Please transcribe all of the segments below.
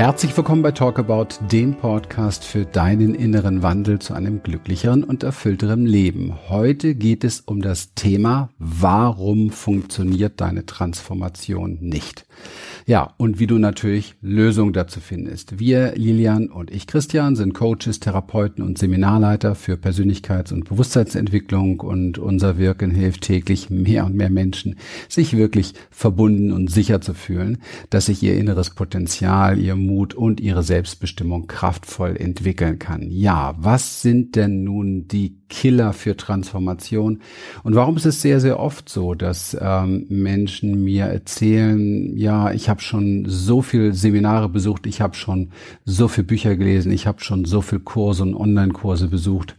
Herzlich willkommen bei Talkabout, dem Podcast für deinen inneren Wandel zu einem glücklicheren und erfüllteren Leben. Heute geht es um das Thema, warum funktioniert deine Transformation nicht? Ja, und wie du natürlich Lösungen dazu findest. Wir, Lilian und ich, Christian, sind Coaches, Therapeuten und Seminarleiter für Persönlichkeits- und Bewusstseinsentwicklung und unser Wirken hilft täglich mehr und mehr Menschen, sich wirklich verbunden und sicher zu fühlen, dass sich ihr inneres Potenzial, ihr Mut und ihre Selbstbestimmung kraftvoll entwickeln kann. Ja, was sind denn nun die Killer für Transformation? Und warum ist es sehr, sehr oft so, dass ähm, Menschen mir erzählen, ja, ich habe schon so viel Seminare besucht, ich habe schon so viel Bücher gelesen, ich habe schon so viel Kurse und Online-Kurse besucht,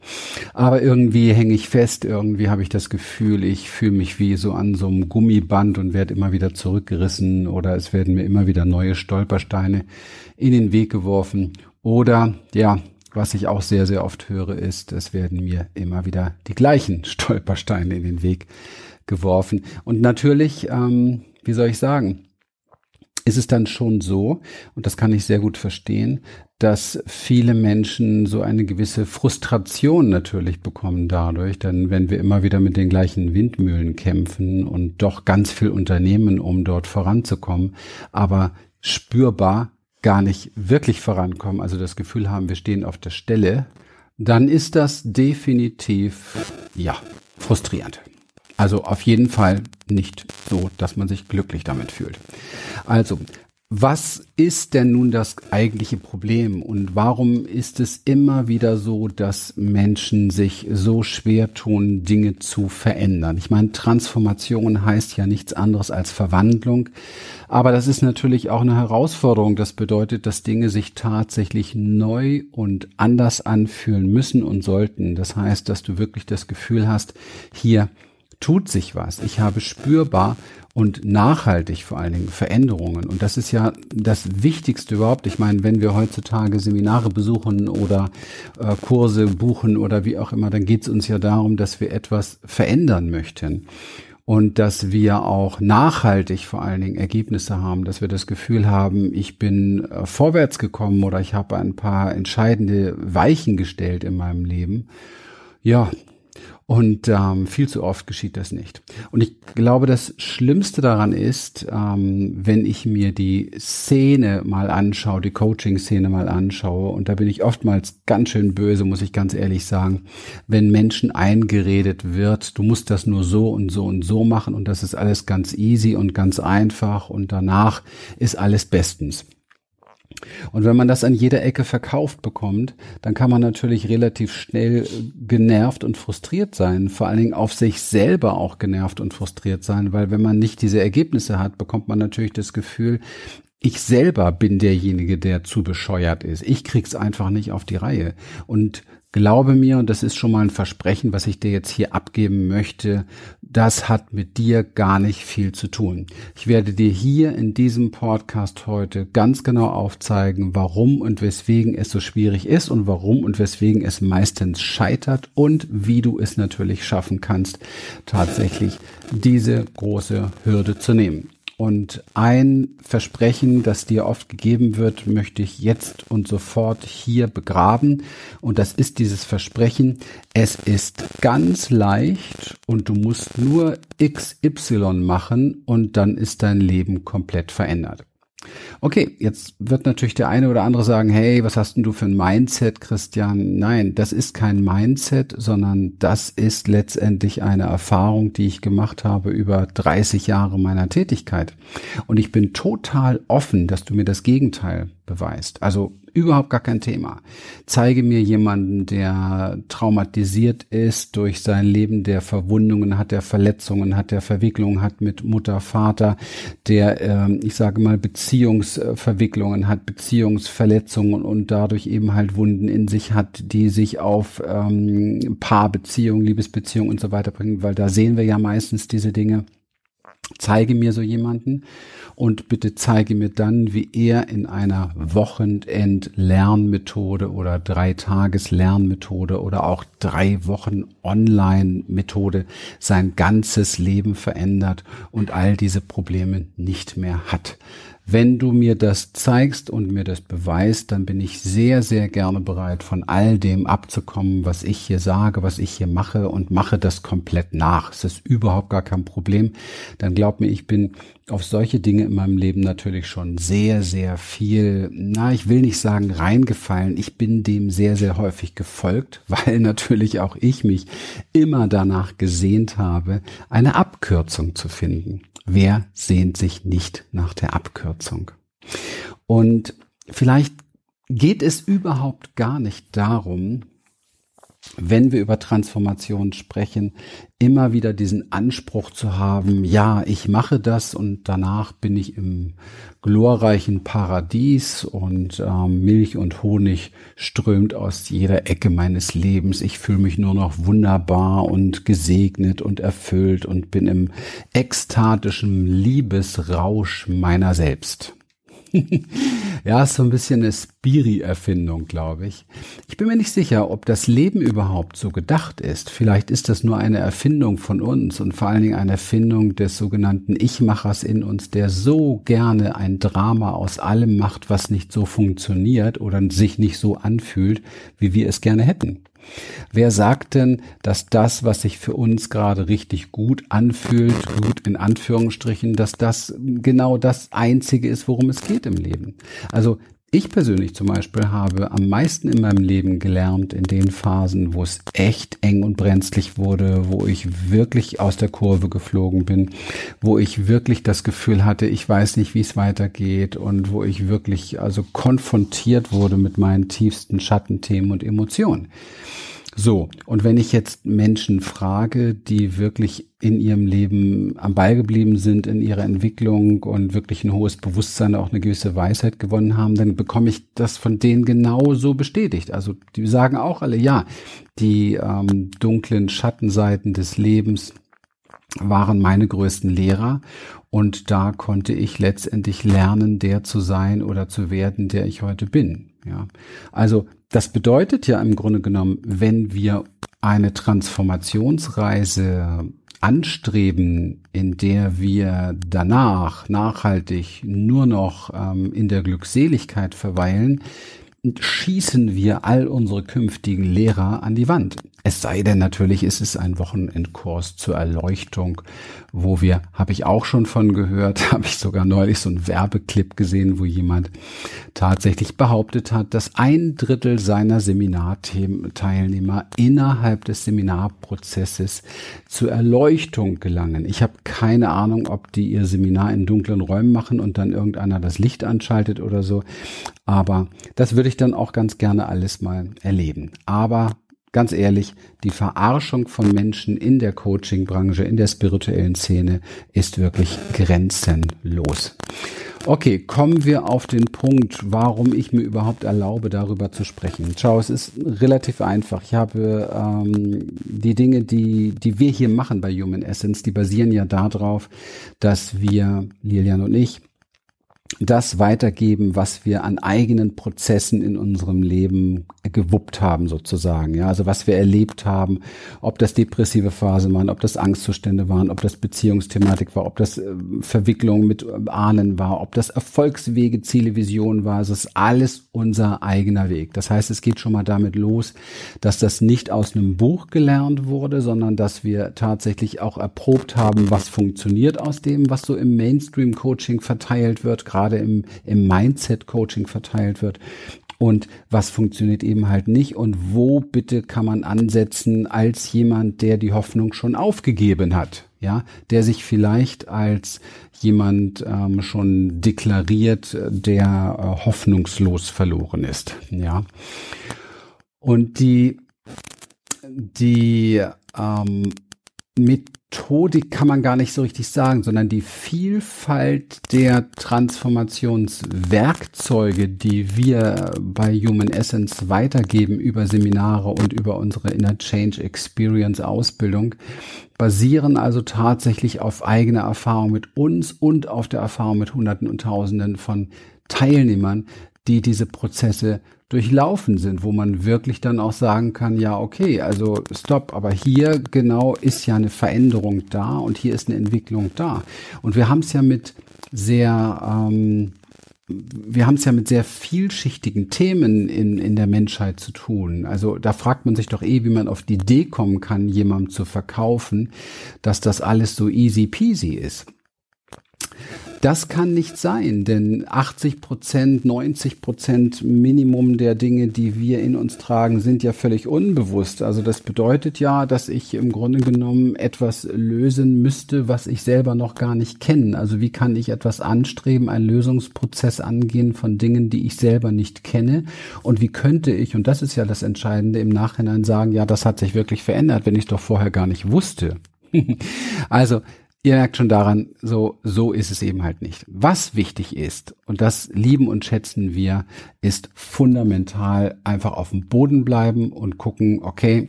aber irgendwie hänge ich fest, irgendwie habe ich das Gefühl, ich fühle mich wie so an so einem Gummiband und werde immer wieder zurückgerissen oder es werden mir immer wieder neue Stolpersteine in den Weg geworfen oder ja, was ich auch sehr, sehr oft höre, ist, es werden mir immer wieder die gleichen Stolpersteine in den Weg geworfen. Und natürlich, ähm, wie soll ich sagen, ist es dann schon so, und das kann ich sehr gut verstehen, dass viele Menschen so eine gewisse Frustration natürlich bekommen dadurch, denn wenn wir immer wieder mit den gleichen Windmühlen kämpfen und doch ganz viel unternehmen, um dort voranzukommen, aber spürbar gar nicht wirklich vorankommen, also das Gefühl haben, wir stehen auf der Stelle, dann ist das definitiv, ja, frustrierend. Also auf jeden Fall nicht so, dass man sich glücklich damit fühlt. Also, was ist denn nun das eigentliche Problem und warum ist es immer wieder so, dass Menschen sich so schwer tun, Dinge zu verändern? Ich meine, Transformation heißt ja nichts anderes als Verwandlung, aber das ist natürlich auch eine Herausforderung. Das bedeutet, dass Dinge sich tatsächlich neu und anders anfühlen müssen und sollten. Das heißt, dass du wirklich das Gefühl hast, hier tut sich was. Ich habe spürbar und nachhaltig vor allen Dingen Veränderungen. Und das ist ja das Wichtigste überhaupt. Ich meine, wenn wir heutzutage Seminare besuchen oder äh, Kurse buchen oder wie auch immer, dann geht es uns ja darum, dass wir etwas verändern möchten. Und dass wir auch nachhaltig vor allen Dingen Ergebnisse haben, dass wir das Gefühl haben, ich bin äh, vorwärts gekommen oder ich habe ein paar entscheidende Weichen gestellt in meinem Leben. Ja, und ähm, viel zu oft geschieht das nicht. Und ich glaube, das Schlimmste daran ist, ähm, wenn ich mir die Szene mal anschaue, die Coaching-Szene mal anschaue, und da bin ich oftmals ganz schön böse, muss ich ganz ehrlich sagen, wenn Menschen eingeredet wird, du musst das nur so und so und so machen und das ist alles ganz easy und ganz einfach und danach ist alles bestens. Und wenn man das an jeder Ecke verkauft bekommt, dann kann man natürlich relativ schnell genervt und frustriert sein, vor allen Dingen auf sich selber auch genervt und frustriert sein, weil wenn man nicht diese Ergebnisse hat, bekommt man natürlich das Gefühl, ich selber bin derjenige, der zu bescheuert ist. Ich krieg's einfach nicht auf die Reihe. Und Glaube mir, und das ist schon mal ein Versprechen, was ich dir jetzt hier abgeben möchte, das hat mit dir gar nicht viel zu tun. Ich werde dir hier in diesem Podcast heute ganz genau aufzeigen, warum und weswegen es so schwierig ist und warum und weswegen es meistens scheitert und wie du es natürlich schaffen kannst, tatsächlich diese große Hürde zu nehmen. Und ein Versprechen, das dir oft gegeben wird, möchte ich jetzt und sofort hier begraben. Und das ist dieses Versprechen, es ist ganz leicht und du musst nur XY machen und dann ist dein Leben komplett verändert. Okay, jetzt wird natürlich der eine oder andere sagen, hey, was hast denn du für ein Mindset, Christian? Nein, das ist kein Mindset, sondern das ist letztendlich eine Erfahrung, die ich gemacht habe über 30 Jahre meiner Tätigkeit. Und ich bin total offen, dass du mir das Gegenteil beweist. Also überhaupt gar kein Thema. Zeige mir jemanden, der traumatisiert ist durch sein Leben, der Verwundungen hat, der Verletzungen hat, der Verwicklungen hat mit Mutter, Vater, der, äh, ich sage mal, Beziehungsverwicklungen hat, Beziehungsverletzungen und dadurch eben halt Wunden in sich hat, die sich auf ähm, Paarbeziehungen, Liebesbeziehungen und so weiter bringen, weil da sehen wir ja meistens diese Dinge. Zeige mir so jemanden und bitte zeige mir dann, wie er in einer Wochenend-Lernmethode oder Drei-Tages-Lernmethode oder auch drei Wochen Online-Methode sein ganzes Leben verändert und all diese Probleme nicht mehr hat. Wenn du mir das zeigst und mir das beweist, dann bin ich sehr, sehr gerne bereit, von all dem abzukommen, was ich hier sage, was ich hier mache und mache das komplett nach. Es ist überhaupt gar kein Problem. Dann glaub mir, ich bin auf solche Dinge in meinem Leben natürlich schon sehr, sehr viel, na, ich will nicht sagen reingefallen. Ich bin dem sehr, sehr häufig gefolgt, weil natürlich auch ich mich immer danach gesehnt habe, eine Abkürzung zu finden. Wer sehnt sich nicht nach der Abkürzung? Und vielleicht geht es überhaupt gar nicht darum, wenn wir über Transformation sprechen, immer wieder diesen Anspruch zu haben, ja, ich mache das und danach bin ich im glorreichen Paradies und äh, Milch und Honig strömt aus jeder Ecke meines Lebens. Ich fühle mich nur noch wunderbar und gesegnet und erfüllt und bin im ekstatischen Liebesrausch meiner selbst. ja, ist so ein bisschen eine Spiri-Erfindung, glaube ich. Ich bin mir nicht sicher, ob das Leben überhaupt so gedacht ist. Vielleicht ist das nur eine Erfindung von uns und vor allen Dingen eine Erfindung des sogenannten Ich-Machers in uns, der so gerne ein Drama aus allem macht, was nicht so funktioniert oder sich nicht so anfühlt, wie wir es gerne hätten. Wer sagt denn, dass das, was sich für uns gerade richtig gut anfühlt, gut in Anführungsstrichen, dass das genau das Einzige ist, worum es geht im Leben? Also ich persönlich zum Beispiel habe am meisten in meinem Leben gelernt in den Phasen, wo es echt eng und brenzlig wurde, wo ich wirklich aus der Kurve geflogen bin, wo ich wirklich das Gefühl hatte, ich weiß nicht, wie es weitergeht und wo ich wirklich also konfrontiert wurde mit meinen tiefsten Schattenthemen und Emotionen. So, und wenn ich jetzt Menschen frage, die wirklich in ihrem Leben am Ball geblieben sind, in ihrer Entwicklung und wirklich ein hohes Bewusstsein, auch eine gewisse Weisheit gewonnen haben, dann bekomme ich das von denen genauso bestätigt. Also die sagen auch alle, ja, die ähm, dunklen Schattenseiten des Lebens waren meine größten Lehrer und da konnte ich letztendlich lernen, der zu sein oder zu werden, der ich heute bin. Ja, also das bedeutet ja im Grunde genommen, wenn wir eine Transformationsreise anstreben, in der wir danach nachhaltig nur noch ähm, in der Glückseligkeit verweilen, schießen wir all unsere künftigen Lehrer an die Wand. Es sei denn natürlich, ist es ein Wochenendkurs zur Erleuchtung, wo wir, habe ich auch schon von gehört, habe ich sogar neulich so einen Werbeclip gesehen, wo jemand tatsächlich behauptet hat, dass ein Drittel seiner Seminarteilnehmer innerhalb des Seminarprozesses zur Erleuchtung gelangen. Ich habe keine Ahnung, ob die ihr Seminar in dunklen Räumen machen und dann irgendeiner das Licht anschaltet oder so. Aber das würde ich dann auch ganz gerne alles mal erleben. Aber ganz ehrlich, die Verarschung von Menschen in der Coaching-Branche, in der spirituellen Szene ist wirklich grenzenlos. Okay, kommen wir auf den Punkt, warum ich mir überhaupt erlaube, darüber zu sprechen. Schau, es ist relativ einfach. Ich habe ähm, die Dinge, die, die wir hier machen bei Human Essence, die basieren ja darauf, dass wir, Lilian und ich, das weitergeben, was wir an eigenen Prozessen in unserem Leben gewuppt haben, sozusagen. Ja, also was wir erlebt haben, ob das depressive Phase waren, ob das Angstzustände waren, ob das Beziehungsthematik war, ob das äh, Verwicklung mit äh, Ahnen war, ob das Erfolgswege, Ziele, Visionen war. Es ist alles unser eigener Weg. Das heißt, es geht schon mal damit los, dass das nicht aus einem Buch gelernt wurde, sondern dass wir tatsächlich auch erprobt haben, was funktioniert aus dem, was so im Mainstream-Coaching verteilt wird, gerade im, im Mindset-Coaching verteilt wird. Und was funktioniert eben halt nicht? Und wo bitte kann man ansetzen als jemand, der die Hoffnung schon aufgegeben hat, ja, der sich vielleicht als jemand ähm, schon deklariert, der äh, hoffnungslos verloren ist, ja. Und die die ähm, Methodik kann man gar nicht so richtig sagen, sondern die Vielfalt der Transformationswerkzeuge, die wir bei Human Essence weitergeben über Seminare und über unsere Inner Change Experience Ausbildung, basieren also tatsächlich auf eigener Erfahrung mit uns und auf der Erfahrung mit Hunderten und Tausenden von Teilnehmern, die diese Prozesse durchlaufen sind, wo man wirklich dann auch sagen kann, ja, okay, also stopp, aber hier genau ist ja eine Veränderung da und hier ist eine Entwicklung da. Und wir haben es ja mit sehr, ähm, wir haben es ja mit sehr vielschichtigen Themen in, in der Menschheit zu tun. Also da fragt man sich doch eh, wie man auf die Idee kommen kann, jemandem zu verkaufen, dass das alles so easy peasy ist. Das kann nicht sein, denn 80 Prozent, 90 Prozent Minimum der Dinge, die wir in uns tragen, sind ja völlig unbewusst. Also das bedeutet ja, dass ich im Grunde genommen etwas lösen müsste, was ich selber noch gar nicht kenne. Also wie kann ich etwas anstreben, einen Lösungsprozess angehen von Dingen, die ich selber nicht kenne? Und wie könnte ich, und das ist ja das Entscheidende, im Nachhinein sagen, ja, das hat sich wirklich verändert, wenn ich es doch vorher gar nicht wusste. also Ihr merkt schon daran, so, so ist es eben halt nicht. Was wichtig ist, und das lieben und schätzen wir, ist fundamental einfach auf dem Boden bleiben und gucken, okay,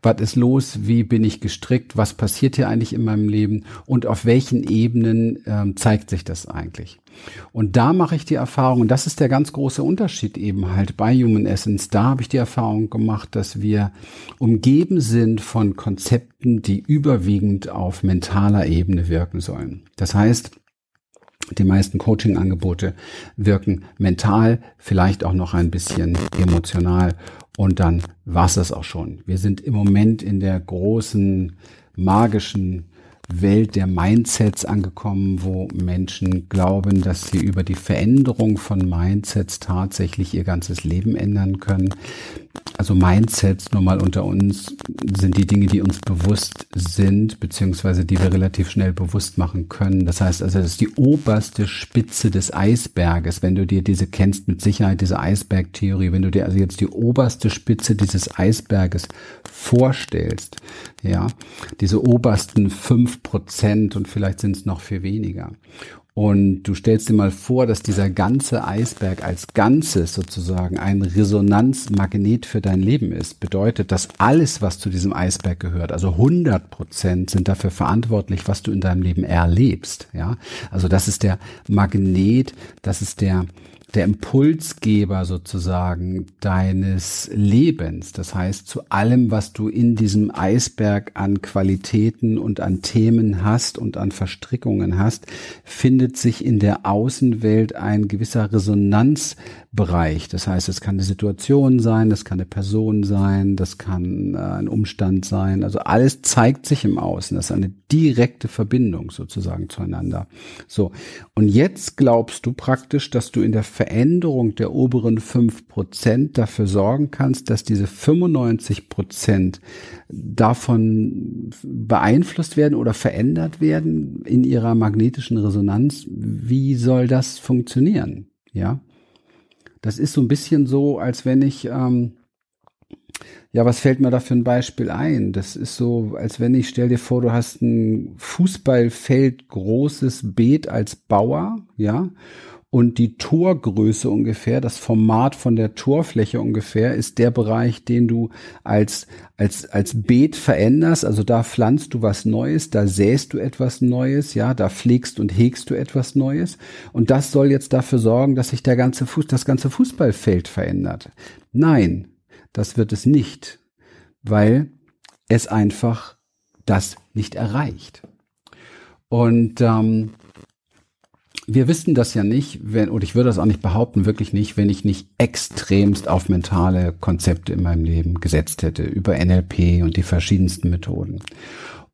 was ist los, wie bin ich gestrickt, was passiert hier eigentlich in meinem Leben und auf welchen Ebenen ähm, zeigt sich das eigentlich. Und da mache ich die Erfahrung, und das ist der ganz große Unterschied eben halt bei Human Essence, da habe ich die Erfahrung gemacht, dass wir umgeben sind von Konzepten, die überwiegend auf mentaler Ebene wirken sollen. Das heißt, die meisten Coaching-Angebote wirken mental, vielleicht auch noch ein bisschen emotional und dann war's das auch schon. Wir sind im Moment in der großen magischen Welt der Mindsets angekommen, wo Menschen glauben, dass sie über die Veränderung von Mindsets tatsächlich ihr ganzes Leben ändern können. Also Mindsets, nur mal unter uns, sind die Dinge, die uns bewusst sind, beziehungsweise die wir relativ schnell bewusst machen können. Das heißt also, das ist die oberste Spitze des Eisberges. Wenn du dir diese kennst, mit Sicherheit diese Eisbergtheorie, wenn du dir also jetzt die oberste Spitze dieses Eisberges vorstellst, ja, diese obersten fünf Prozent und vielleicht sind es noch viel weniger. Und du stellst dir mal vor, dass dieser ganze Eisberg als Ganzes sozusagen ein Resonanzmagnet für dein Leben ist. Bedeutet, dass alles, was zu diesem Eisberg gehört, also 100 Prozent sind dafür verantwortlich, was du in deinem Leben erlebst. Ja, also das ist der Magnet, das ist der der Impulsgeber sozusagen deines Lebens. Das heißt, zu allem, was du in diesem Eisberg an Qualitäten und an Themen hast und an Verstrickungen hast, findet sich in der Außenwelt ein gewisser Resonanzbereich. Das heißt, es kann eine Situation sein, das kann eine Person sein, das kann äh, ein Umstand sein. Also alles zeigt sich im Außen. Das ist eine direkte Verbindung sozusagen zueinander. So. Und jetzt glaubst du praktisch, dass du in der Veränderung der oberen fünf Prozent dafür sorgen kannst, dass diese 95 Prozent davon beeinflusst werden oder verändert werden in ihrer magnetischen Resonanz. Wie soll das funktionieren? Ja. Das ist so ein bisschen so, als wenn ich, ähm, ja, was fällt mir da für ein Beispiel ein? Das ist so, als wenn ich stell dir vor, du hast ein Fußballfeld großes Beet als Bauer, ja, und die Torgröße ungefähr, das Format von der Torfläche ungefähr, ist der Bereich, den du als, als, als Beet veränderst. Also da pflanzt du was Neues, da säst du etwas Neues, ja, da pflegst und hegst du etwas Neues. Und das soll jetzt dafür sorgen, dass sich der ganze Fuß, das ganze Fußballfeld verändert. Nein, das wird es nicht, weil es einfach das nicht erreicht. Und ähm, wir wissen das ja nicht, wenn, und ich würde das auch nicht behaupten, wirklich nicht, wenn ich nicht extremst auf mentale Konzepte in meinem Leben gesetzt hätte, über NLP und die verschiedensten Methoden.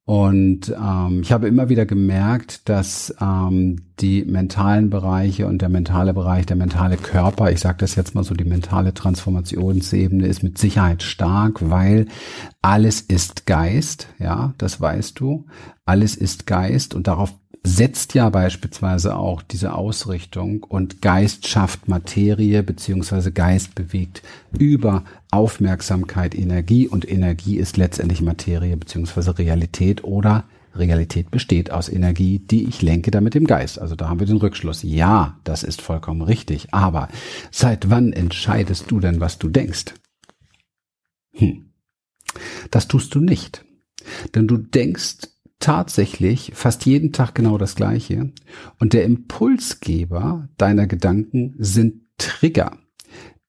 Und ähm, ich habe immer wieder gemerkt, dass ähm, die mentalen Bereiche und der mentale Bereich, der mentale Körper, ich sage das jetzt mal so, die mentale Transformationsebene ist mit Sicherheit stark, weil alles ist Geist, ja, das weißt du. Alles ist Geist und darauf setzt ja beispielsweise auch diese Ausrichtung und Geist schafft Materie beziehungsweise Geist bewegt über Aufmerksamkeit Energie und Energie ist letztendlich Materie beziehungsweise Realität oder Realität besteht aus Energie, die ich lenke damit dem Geist. Also da haben wir den Rückschluss. Ja, das ist vollkommen richtig. Aber seit wann entscheidest du denn, was du denkst? Hm. Das tust du nicht. Denn du denkst tatsächlich fast jeden Tag genau das Gleiche. Und der Impulsgeber deiner Gedanken sind Trigger.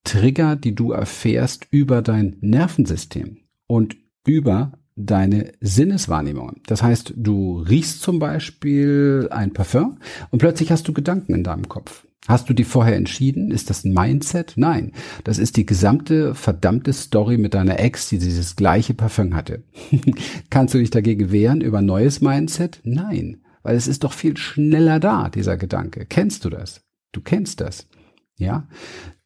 Trigger, die du erfährst über dein Nervensystem und über deine Sinneswahrnehmung. Das heißt, du riechst zum Beispiel ein Parfum und plötzlich hast du Gedanken in deinem Kopf. Hast du die vorher entschieden? Ist das ein Mindset? Nein. Das ist die gesamte verdammte Story mit deiner Ex, die dieses gleiche Parfum hatte. Kannst du dich dagegen wehren über neues Mindset? Nein. Weil es ist doch viel schneller da, dieser Gedanke. Kennst du das? Du kennst das. Ja,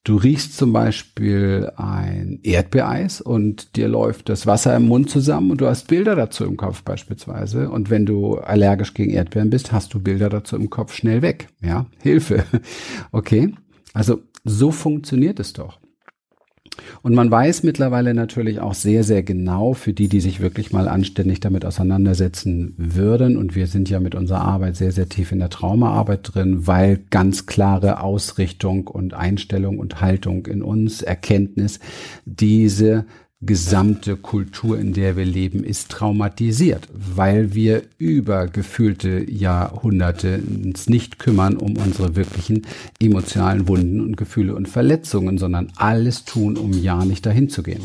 Du riechst zum Beispiel ein Erdbeereis und dir läuft das Wasser im Mund zusammen und du hast Bilder dazu im Kopf beispielsweise. Und wenn du allergisch gegen Erdbeeren bist, hast du Bilder dazu im Kopf schnell weg. Ja, Hilfe. Okay. Also so funktioniert es doch. Und man weiß mittlerweile natürlich auch sehr, sehr genau für die, die sich wirklich mal anständig damit auseinandersetzen würden. Und wir sind ja mit unserer Arbeit sehr, sehr tief in der Traumaarbeit drin, weil ganz klare Ausrichtung und Einstellung und Haltung in uns, Erkenntnis, diese gesamte Kultur, in der wir leben, ist traumatisiert, weil wir über gefühlte Jahrhunderte uns nicht kümmern um unsere wirklichen emotionalen Wunden und Gefühle und Verletzungen, sondern alles tun, um ja nicht dahin zu gehen.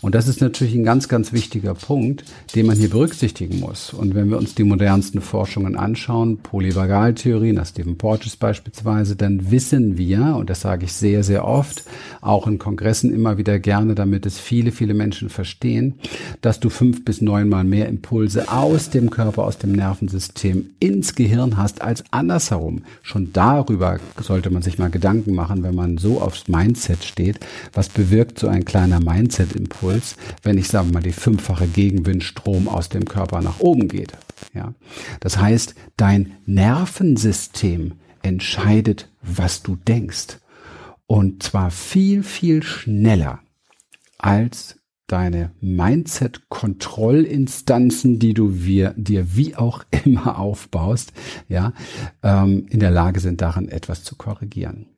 Und das ist natürlich ein ganz, ganz wichtiger Punkt, den man hier berücksichtigen muss. Und wenn wir uns die modernsten Forschungen anschauen, Polyvagaltheorie nach Stephen Porges beispielsweise, dann wissen wir, und das sage ich sehr, sehr oft, auch in Kongressen immer wieder gerne, damit es viele, viele viele Menschen verstehen, dass du fünf bis neunmal mehr Impulse aus dem Körper, aus dem Nervensystem ins Gehirn hast als andersherum. Schon darüber sollte man sich mal Gedanken machen, wenn man so aufs Mindset steht. Was bewirkt so ein kleiner Mindset-Impuls, wenn ich sage mal die fünffache Gegenwindstrom aus dem Körper nach oben geht? Ja, das heißt, dein Nervensystem entscheidet, was du denkst. Und zwar viel, viel schneller als deine Mindset-Kontrollinstanzen, die du wir, dir wie auch immer aufbaust, ja, ähm, in der Lage sind, daran etwas zu korrigieren.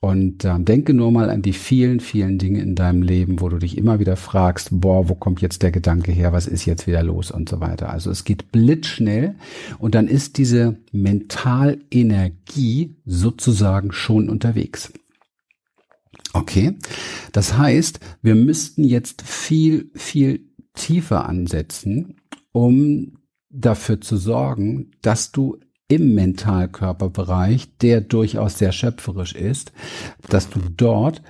Und ähm, denke nur mal an die vielen, vielen Dinge in deinem Leben, wo du dich immer wieder fragst, boah, wo kommt jetzt der Gedanke her, was ist jetzt wieder los und so weiter. Also es geht blitzschnell und dann ist diese Mentalenergie sozusagen schon unterwegs. Okay, das heißt, wir müssten jetzt viel, viel tiefer ansetzen, um dafür zu sorgen, dass du im Mentalkörperbereich, der durchaus sehr schöpferisch ist, dass du dort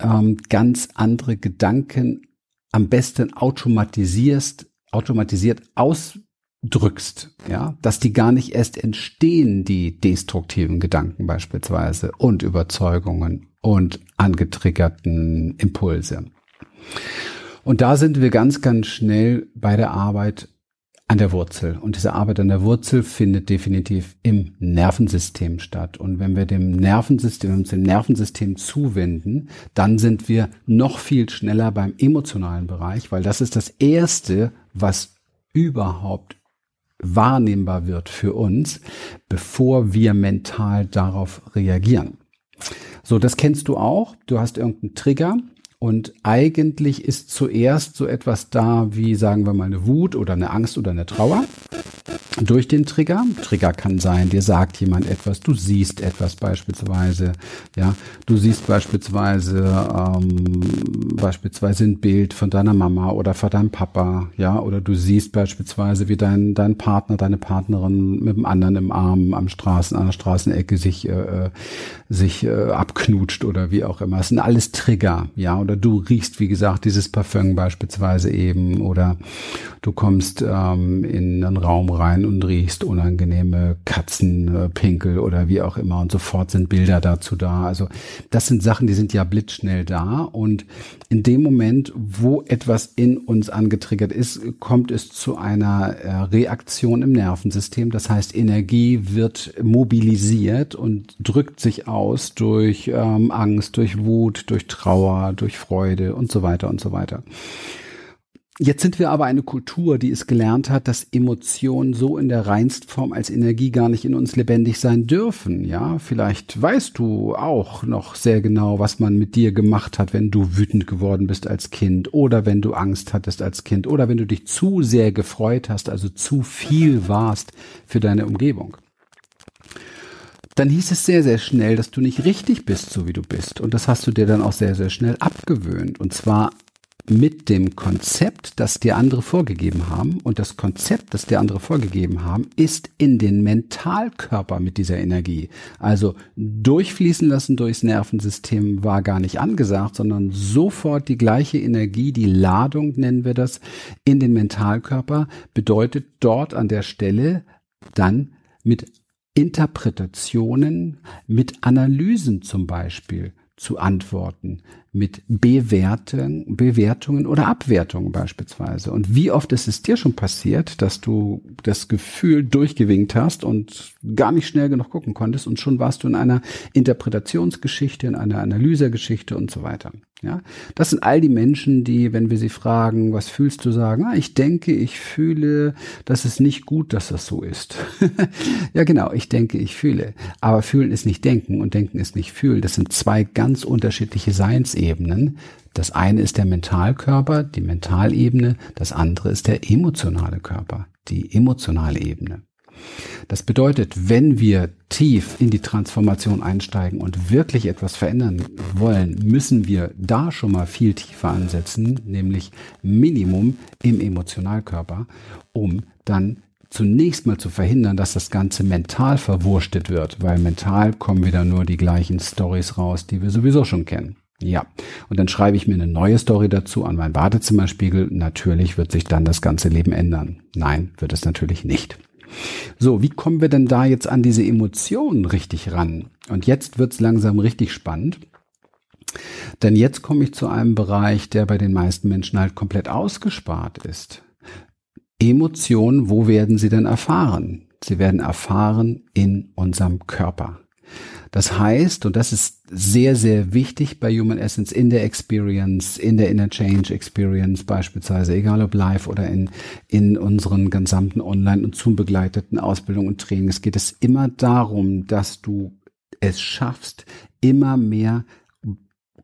ähm, ganz andere Gedanken am besten automatisierst, automatisiert ausdrückst, ja, dass die gar nicht erst entstehen, die destruktiven Gedanken beispielsweise und Überzeugungen und angetriggerten Impulse. Und da sind wir ganz, ganz schnell bei der Arbeit an der Wurzel. Und diese Arbeit an der Wurzel findet definitiv im Nervensystem statt. Und wenn wir dem Nervensystem, uns dem Nervensystem zuwenden, dann sind wir noch viel schneller beim emotionalen Bereich, weil das ist das erste, was überhaupt wahrnehmbar wird für uns, bevor wir mental darauf reagieren. So, das kennst du auch. Du hast irgendeinen Trigger und eigentlich ist zuerst so etwas da wie, sagen wir mal, eine Wut oder eine Angst oder eine Trauer durch den Trigger. Trigger kann sein, dir sagt jemand etwas, du siehst etwas beispielsweise, ja, du siehst beispielsweise ähm, beispielsweise ein Bild von deiner Mama oder von deinem Papa, ja, oder du siehst beispielsweise, wie dein dein Partner, deine Partnerin mit dem anderen im Arm am Straßen an der Straßenecke sich äh, sich äh, abknutscht oder wie auch immer. Es sind alles Trigger, ja, oder du riechst, wie gesagt, dieses Parfum beispielsweise eben oder du kommst ähm, in einen Raum rein und riechst unangenehme Katzenpinkel oder wie auch immer und sofort sind Bilder dazu da. Also das sind Sachen, die sind ja blitzschnell da und in dem Moment, wo etwas in uns angetriggert ist, kommt es zu einer äh, Reaktion im Nervensystem. Das heißt, Energie wird mobilisiert und drückt sich aus durch ähm, Angst, durch Wut, durch Trauer, durch Freude und so weiter und so weiter. Jetzt sind wir aber eine Kultur, die es gelernt hat, dass Emotionen so in der Reinstform als Energie gar nicht in uns lebendig sein dürfen. Ja, vielleicht weißt du auch noch sehr genau, was man mit dir gemacht hat, wenn du wütend geworden bist als Kind oder wenn du Angst hattest als Kind oder wenn du dich zu sehr gefreut hast, also zu viel warst für deine Umgebung. Dann hieß es sehr, sehr schnell, dass du nicht richtig bist, so wie du bist. Und das hast du dir dann auch sehr, sehr schnell abgewöhnt. Und zwar mit dem Konzept, das dir andere vorgegeben haben. Und das Konzept, das dir andere vorgegeben haben, ist in den Mentalkörper mit dieser Energie. Also durchfließen lassen durchs Nervensystem war gar nicht angesagt, sondern sofort die gleiche Energie, die Ladung nennen wir das, in den Mentalkörper bedeutet dort an der Stelle dann mit Interpretationen, mit Analysen zum Beispiel zu antworten, mit Bewerten, Bewertungen oder Abwertungen beispielsweise. Und wie oft ist es dir schon passiert, dass du das Gefühl durchgewinkt hast und gar nicht schnell genug gucken konntest und schon warst du in einer Interpretationsgeschichte, in einer Analysegeschichte und so weiter. Ja, das sind all die Menschen, die, wenn wir sie fragen, was fühlst du, sagen, ah, ich denke, ich fühle, das ist nicht gut, dass das so ist. ja, genau, ich denke, ich fühle. Aber fühlen ist nicht denken und denken ist nicht fühlen. Das sind zwei ganz unterschiedliche Seinsebenen. Das eine ist der Mentalkörper, die Mentalebene. Das andere ist der emotionale Körper, die emotionale Ebene. Das bedeutet, wenn wir tief in die Transformation einsteigen und wirklich etwas verändern wollen, müssen wir da schon mal viel tiefer ansetzen, nämlich Minimum im Emotionalkörper, um dann zunächst mal zu verhindern, dass das Ganze mental verwurstet wird, weil mental kommen wieder nur die gleichen Stories raus, die wir sowieso schon kennen. Ja, und dann schreibe ich mir eine neue Story dazu an meinen Badezimmerspiegel. Natürlich wird sich dann das ganze Leben ändern. Nein, wird es natürlich nicht. So, wie kommen wir denn da jetzt an diese Emotionen richtig ran? Und jetzt wird's langsam richtig spannend. Denn jetzt komme ich zu einem Bereich, der bei den meisten Menschen halt komplett ausgespart ist. Emotionen, wo werden sie denn erfahren? Sie werden erfahren in unserem Körper. Das heißt, und das ist sehr, sehr wichtig bei Human Essence in der Experience, in der Inner Change Experience beispielsweise, egal ob live oder in, in unseren gesamten Online- und Zoom begleiteten Ausbildungen und Trainings, geht es immer darum, dass du es schaffst, immer mehr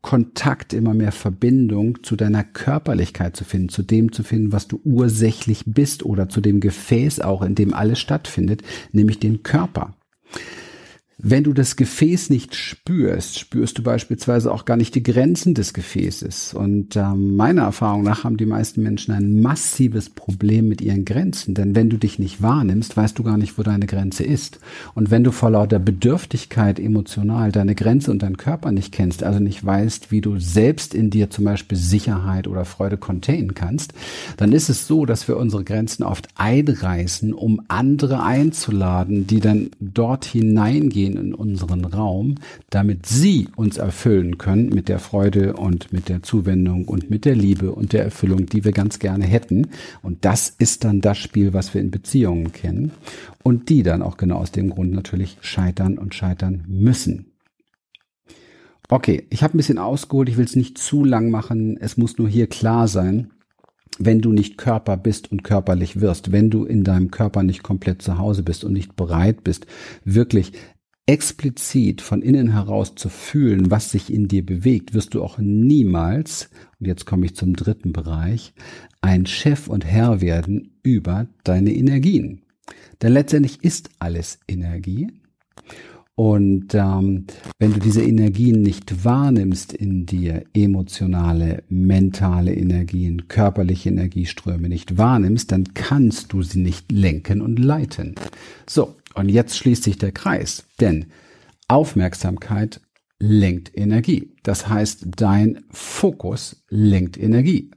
Kontakt, immer mehr Verbindung zu deiner Körperlichkeit zu finden, zu dem zu finden, was du ursächlich bist oder zu dem Gefäß auch, in dem alles stattfindet, nämlich den Körper. Wenn du das Gefäß nicht spürst, spürst du beispielsweise auch gar nicht die Grenzen des Gefäßes. Und äh, meiner Erfahrung nach haben die meisten Menschen ein massives Problem mit ihren Grenzen. Denn wenn du dich nicht wahrnimmst, weißt du gar nicht, wo deine Grenze ist. Und wenn du vor lauter Bedürftigkeit emotional deine Grenze und deinen Körper nicht kennst, also nicht weißt, wie du selbst in dir zum Beispiel Sicherheit oder Freude containen kannst, dann ist es so, dass wir unsere Grenzen oft einreißen, um andere einzuladen, die dann dort hineingehen gehen in unseren Raum, damit sie uns erfüllen können mit der Freude und mit der Zuwendung und mit der Liebe und der Erfüllung, die wir ganz gerne hätten. Und das ist dann das Spiel, was wir in Beziehungen kennen und die dann auch genau aus dem Grund natürlich scheitern und scheitern müssen. Okay, ich habe ein bisschen ausgeholt, ich will es nicht zu lang machen, es muss nur hier klar sein, wenn du nicht Körper bist und körperlich wirst, wenn du in deinem Körper nicht komplett zu Hause bist und nicht bereit bist, wirklich explizit von innen heraus zu fühlen, was sich in dir bewegt, wirst du auch niemals, und jetzt komme ich zum dritten Bereich, ein Chef und Herr werden über deine Energien. Denn letztendlich ist alles Energie. Und ähm, wenn du diese Energien nicht wahrnimmst in dir, emotionale, mentale Energien, körperliche Energieströme nicht wahrnimmst, dann kannst du sie nicht lenken und leiten. So, und jetzt schließt sich der Kreis, denn Aufmerksamkeit lenkt Energie. Das heißt, dein Fokus lenkt Energie.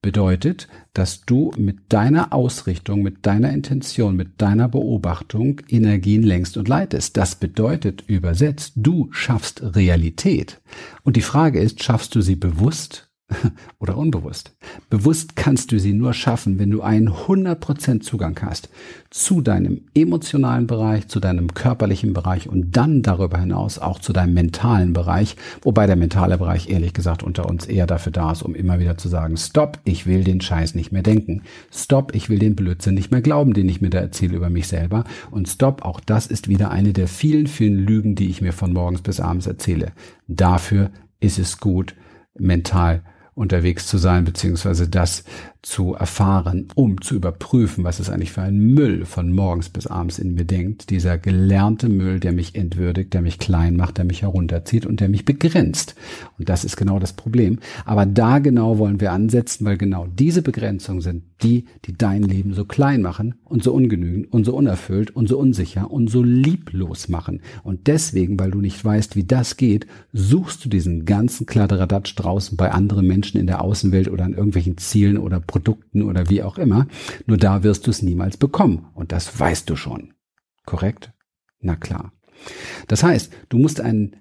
Bedeutet, dass du mit deiner Ausrichtung, mit deiner Intention, mit deiner Beobachtung Energien lenkst und leitest. Das bedeutet übersetzt, du schaffst Realität. Und die Frage ist, schaffst du sie bewusst oder unbewusst. Bewusst kannst du sie nur schaffen, wenn du einen 100% Zugang hast zu deinem emotionalen Bereich, zu deinem körperlichen Bereich und dann darüber hinaus auch zu deinem mentalen Bereich, wobei der mentale Bereich ehrlich gesagt unter uns eher dafür da ist, um immer wieder zu sagen, stopp, ich will den Scheiß nicht mehr denken. Stopp, ich will den Blödsinn nicht mehr glauben, den ich mir da erzähle über mich selber. Und stopp, auch das ist wieder eine der vielen, vielen Lügen, die ich mir von morgens bis abends erzähle. Dafür ist es gut, mental unterwegs zu sein, beziehungsweise das zu erfahren, um zu überprüfen, was ist eigentlich für ein Müll von morgens bis abends in mir denkt. Dieser gelernte Müll, der mich entwürdigt, der mich klein macht, der mich herunterzieht und der mich begrenzt. Und das ist genau das Problem. Aber da genau wollen wir ansetzen, weil genau diese Begrenzungen sind die, die dein Leben so klein machen und so ungenügend und so unerfüllt und so unsicher und so lieblos machen. Und deswegen, weil du nicht weißt, wie das geht, suchst du diesen ganzen Kladderadatsch draußen bei anderen Menschen in der Außenwelt oder an irgendwelchen Zielen oder Produkten oder wie auch immer. Nur da wirst du es niemals bekommen. Und das weißt du schon. Korrekt? Na klar. Das heißt, du musst ein,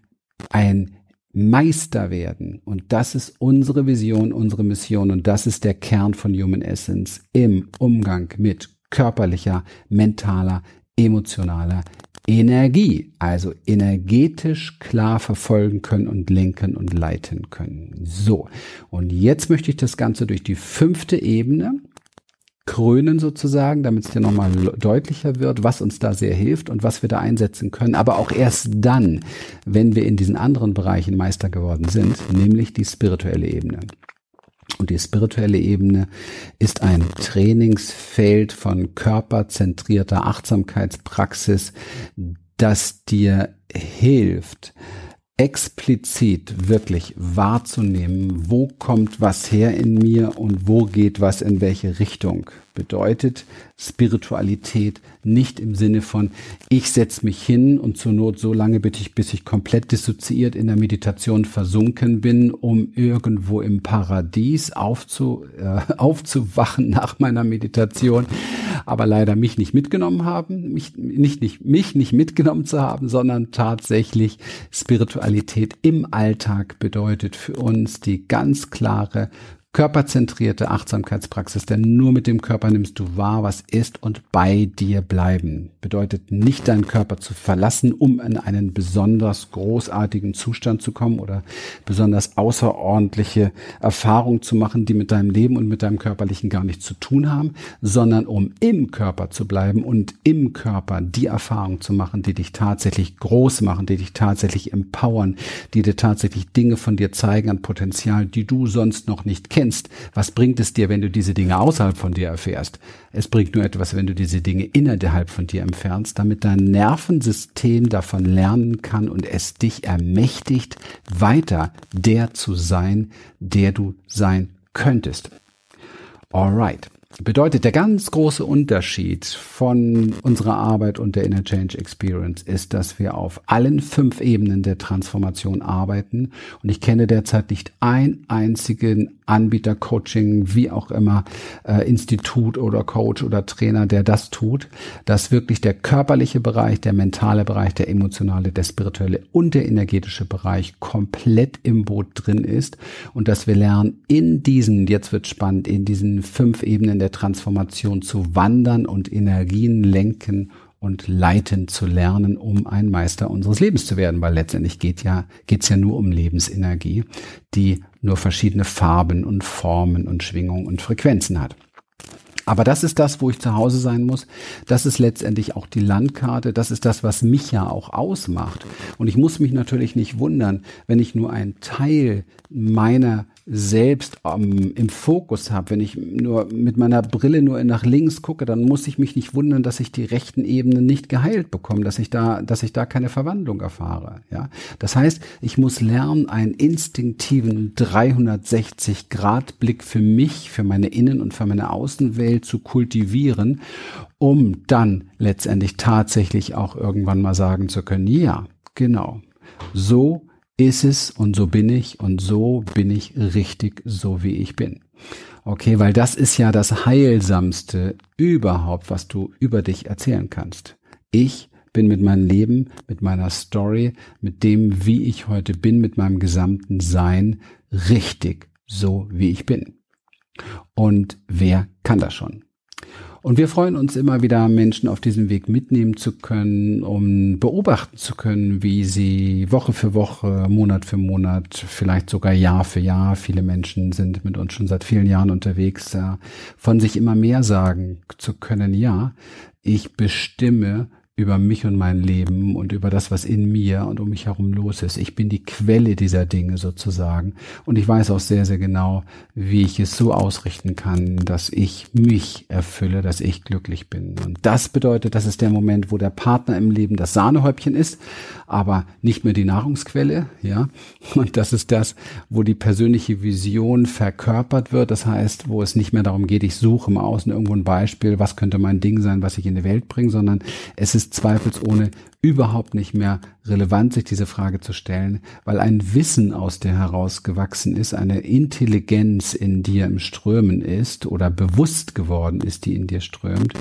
ein Meister werden. Und das ist unsere Vision, unsere Mission. Und das ist der Kern von Human Essence im Umgang mit körperlicher, mentaler, emotionaler Energie. Also energetisch klar verfolgen können und lenken und leiten können. So. Und jetzt möchte ich das Ganze durch die fünfte Ebene krönen sozusagen, damit es dir nochmal deutlicher wird, was uns da sehr hilft und was wir da einsetzen können. Aber auch erst dann, wenn wir in diesen anderen Bereichen Meister geworden sind, nämlich die spirituelle Ebene. Und die spirituelle Ebene ist ein Trainingsfeld von körperzentrierter Achtsamkeitspraxis, das dir hilft, explizit wirklich wahrzunehmen, wo kommt was her in mir und wo geht was in welche Richtung bedeutet Spiritualität nicht im Sinne von, ich setze mich hin und zur Not so lange bitte ich, bis ich komplett dissoziiert in der Meditation versunken bin, um irgendwo im Paradies aufzu, äh, aufzuwachen nach meiner Meditation, aber leider mich nicht mitgenommen haben, mich nicht, nicht, mich nicht mitgenommen zu haben, sondern tatsächlich Spiritualität im Alltag bedeutet für uns die ganz klare körperzentrierte Achtsamkeitspraxis, denn nur mit dem Körper nimmst du wahr, was ist und bei dir bleiben. Bedeutet nicht deinen Körper zu verlassen, um in einen besonders großartigen Zustand zu kommen oder besonders außerordentliche Erfahrungen zu machen, die mit deinem Leben und mit deinem körperlichen gar nichts zu tun haben, sondern um im Körper zu bleiben und im Körper die Erfahrungen zu machen, die dich tatsächlich groß machen, die dich tatsächlich empowern, die dir tatsächlich Dinge von dir zeigen an Potenzial, die du sonst noch nicht kennst kennst, was bringt es dir, wenn du diese Dinge außerhalb von dir erfährst? Es bringt nur etwas, wenn du diese Dinge innerhalb von dir entfernst, damit dein Nervensystem davon lernen kann und es dich ermächtigt, weiter der zu sein, der du sein könntest. Alright. Bedeutet, der ganz große Unterschied von unserer Arbeit und der Inner Change Experience ist, dass wir auf allen fünf Ebenen der Transformation arbeiten. Und ich kenne derzeit nicht einen einzigen Anbieter, Coaching, wie auch immer, äh, Institut oder Coach oder Trainer, der das tut, dass wirklich der körperliche Bereich, der mentale Bereich, der emotionale, der spirituelle und der energetische Bereich komplett im Boot drin ist und dass wir lernen, in diesen, jetzt wird spannend, in diesen fünf Ebenen der Transformation zu wandern und Energien lenken und leiten zu lernen, um ein Meister unseres Lebens zu werden, weil letztendlich geht ja, geht's ja nur um Lebensenergie, die nur verschiedene Farben und Formen und Schwingungen und Frequenzen hat. Aber das ist das, wo ich zu Hause sein muss. Das ist letztendlich auch die Landkarte. Das ist das, was mich ja auch ausmacht. Und ich muss mich natürlich nicht wundern, wenn ich nur einen Teil meiner selbst ähm, im Fokus habe, wenn ich nur mit meiner Brille nur nach links gucke, dann muss ich mich nicht wundern, dass ich die rechten Ebenen nicht geheilt bekomme, dass ich da, dass ich da keine Verwandlung erfahre. Ja, das heißt, ich muss lernen, einen instinktiven 360 Grad Blick für mich, für meine Innen- und für meine Außenwelt zu kultivieren, um dann letztendlich tatsächlich auch irgendwann mal sagen zu können, ja, genau, so ist es und so bin ich und so bin ich richtig, so wie ich bin. Okay, weil das ist ja das Heilsamste überhaupt, was du über dich erzählen kannst. Ich bin mit meinem Leben, mit meiner Story, mit dem, wie ich heute bin, mit meinem gesamten Sein richtig, so wie ich bin. Und wer kann das schon? Und wir freuen uns immer wieder, Menschen auf diesem Weg mitnehmen zu können, um beobachten zu können, wie sie Woche für Woche, Monat für Monat, vielleicht sogar Jahr für Jahr, viele Menschen sind mit uns schon seit vielen Jahren unterwegs, von sich immer mehr sagen zu können, ja, ich bestimme über mich und mein Leben und über das, was in mir und um mich herum los ist. Ich bin die Quelle dieser Dinge sozusagen. Und ich weiß auch sehr, sehr genau, wie ich es so ausrichten kann, dass ich mich erfülle, dass ich glücklich bin. Und das bedeutet, das ist der Moment, wo der Partner im Leben das Sahnehäubchen ist, aber nicht mehr die Nahrungsquelle, ja. Und das ist das, wo die persönliche Vision verkörpert wird. Das heißt, wo es nicht mehr darum geht, ich suche im Außen irgendwo ein Beispiel, was könnte mein Ding sein, was ich in die Welt bringe, sondern es ist zweifelsohne überhaupt nicht mehr relevant, sich diese Frage zu stellen, weil ein Wissen aus dir herausgewachsen ist, eine Intelligenz in dir im Strömen ist oder bewusst geworden ist, die in dir strömt,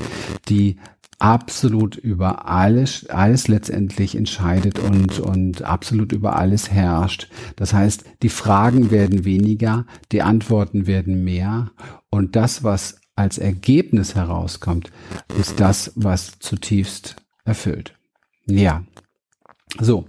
die absolut über alles, alles letztendlich entscheidet und, und absolut über alles herrscht. Das heißt, die Fragen werden weniger, die Antworten werden mehr und das, was als Ergebnis herauskommt, ist das, was zutiefst erfüllt. Ja. So.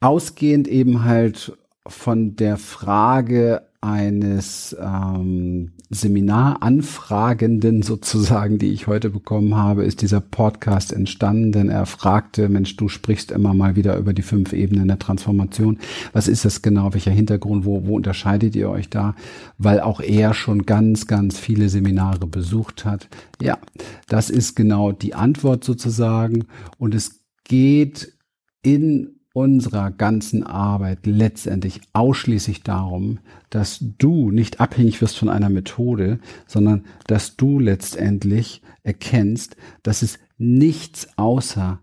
Ausgehend eben halt von der Frage eines ähm, Seminaranfragenden sozusagen, die ich heute bekommen habe, ist dieser Podcast entstanden, denn er fragte, Mensch, du sprichst immer mal wieder über die fünf Ebenen der Transformation. Was ist das genau? Welcher Hintergrund? Wo, wo unterscheidet ihr euch da? Weil auch er schon ganz, ganz viele Seminare besucht hat. Ja, das ist genau die Antwort sozusagen. Und es geht in unserer ganzen Arbeit letztendlich ausschließlich darum, dass du nicht abhängig wirst von einer Methode, sondern dass du letztendlich erkennst, dass es nichts außer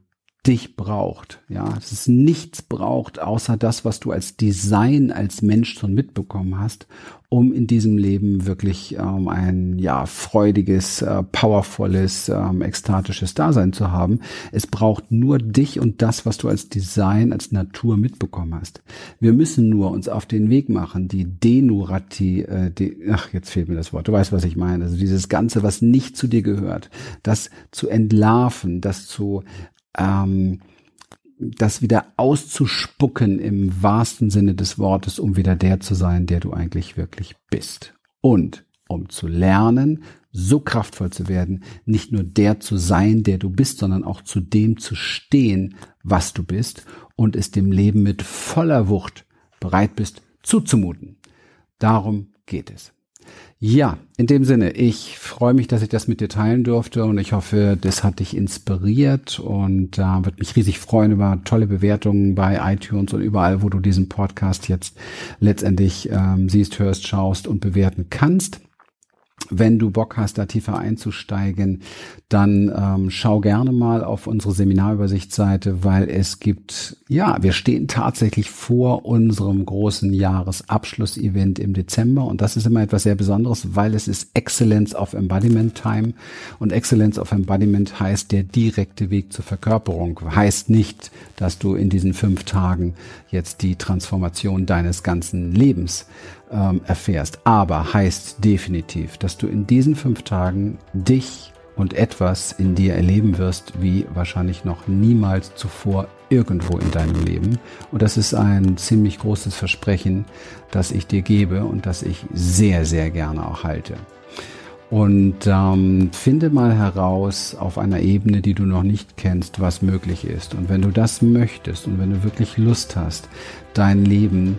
dich braucht. Ja, dass es nichts braucht außer das, was du als Design als Mensch schon mitbekommen hast, um in diesem Leben wirklich ähm, ein ja freudiges, äh, powervolles, ähm, ekstatisches Dasein zu haben. Es braucht nur dich und das, was du als Design, als Natur mitbekommen hast. Wir müssen nur uns auf den Weg machen, die Denurati, äh, die, ach jetzt fehlt mir das Wort. Du weißt, was ich meine. Also dieses Ganze, was nicht zu dir gehört, das zu entlarven, das zu ähm, das wieder auszuspucken im wahrsten Sinne des Wortes, um wieder der zu sein, der du eigentlich wirklich bist. Und um zu lernen, so kraftvoll zu werden, nicht nur der zu sein, der du bist, sondern auch zu dem zu stehen, was du bist und es dem Leben mit voller Wucht bereit bist zuzumuten. Darum geht es. Ja, in dem Sinne, ich freue mich, dass ich das mit dir teilen durfte und ich hoffe, das hat dich inspiriert und äh, würde mich riesig freuen über tolle Bewertungen bei iTunes und überall, wo du diesen Podcast jetzt letztendlich ähm, siehst, hörst, schaust und bewerten kannst. Wenn du Bock hast, da tiefer einzusteigen, dann ähm, schau gerne mal auf unsere Seminarübersichtsseite, weil es gibt, ja, wir stehen tatsächlich vor unserem großen Jahresabschlussevent im Dezember und das ist immer etwas sehr Besonderes, weil es ist Excellence of Embodiment Time und Excellence of Embodiment heißt der direkte Weg zur Verkörperung. Heißt nicht, dass du in diesen fünf Tagen jetzt die Transformation deines ganzen Lebens ähm, erfährst. Aber heißt definitiv, dass du in diesen fünf Tagen dich und etwas in dir erleben wirst, wie wahrscheinlich noch niemals zuvor irgendwo in deinem Leben. Und das ist ein ziemlich großes Versprechen, das ich dir gebe und das ich sehr, sehr gerne auch halte. Und ähm, finde mal heraus auf einer Ebene, die du noch nicht kennst, was möglich ist. Und wenn du das möchtest und wenn du wirklich Lust hast, dein Leben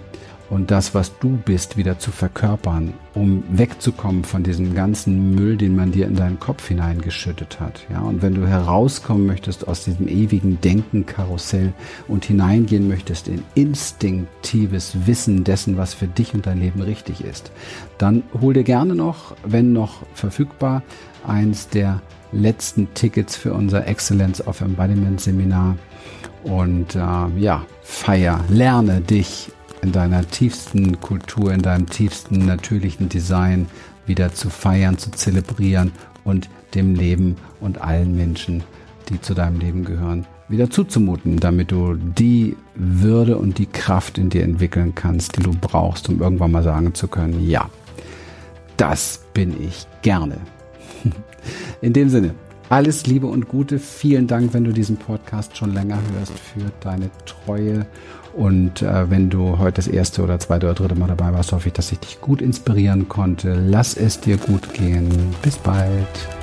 und das, was du bist, wieder zu verkörpern, um wegzukommen von diesem ganzen Müll, den man dir in deinen Kopf hineingeschüttet hat. Ja, und wenn du herauskommen möchtest aus diesem ewigen Denken-Karussell und hineingehen möchtest in instinktives Wissen dessen, was für dich und dein Leben richtig ist, dann hol dir gerne noch, wenn noch verfügbar, eins der letzten Tickets für unser Excellence of Embodiment Seminar und äh, ja, feier, lerne dich in deiner tiefsten Kultur, in deinem tiefsten natürlichen Design wieder zu feiern, zu zelebrieren und dem Leben und allen Menschen, die zu deinem Leben gehören, wieder zuzumuten, damit du die Würde und die Kraft in dir entwickeln kannst, die du brauchst, um irgendwann mal sagen zu können, ja, das bin ich gerne. In dem Sinne, alles Liebe und Gute. Vielen Dank, wenn du diesen Podcast schon länger hörst, für deine Treue und äh, wenn du heute das erste oder zweite oder dritte Mal dabei warst, hoffe ich, dass ich dich gut inspirieren konnte. Lass es dir gut gehen. Bis bald.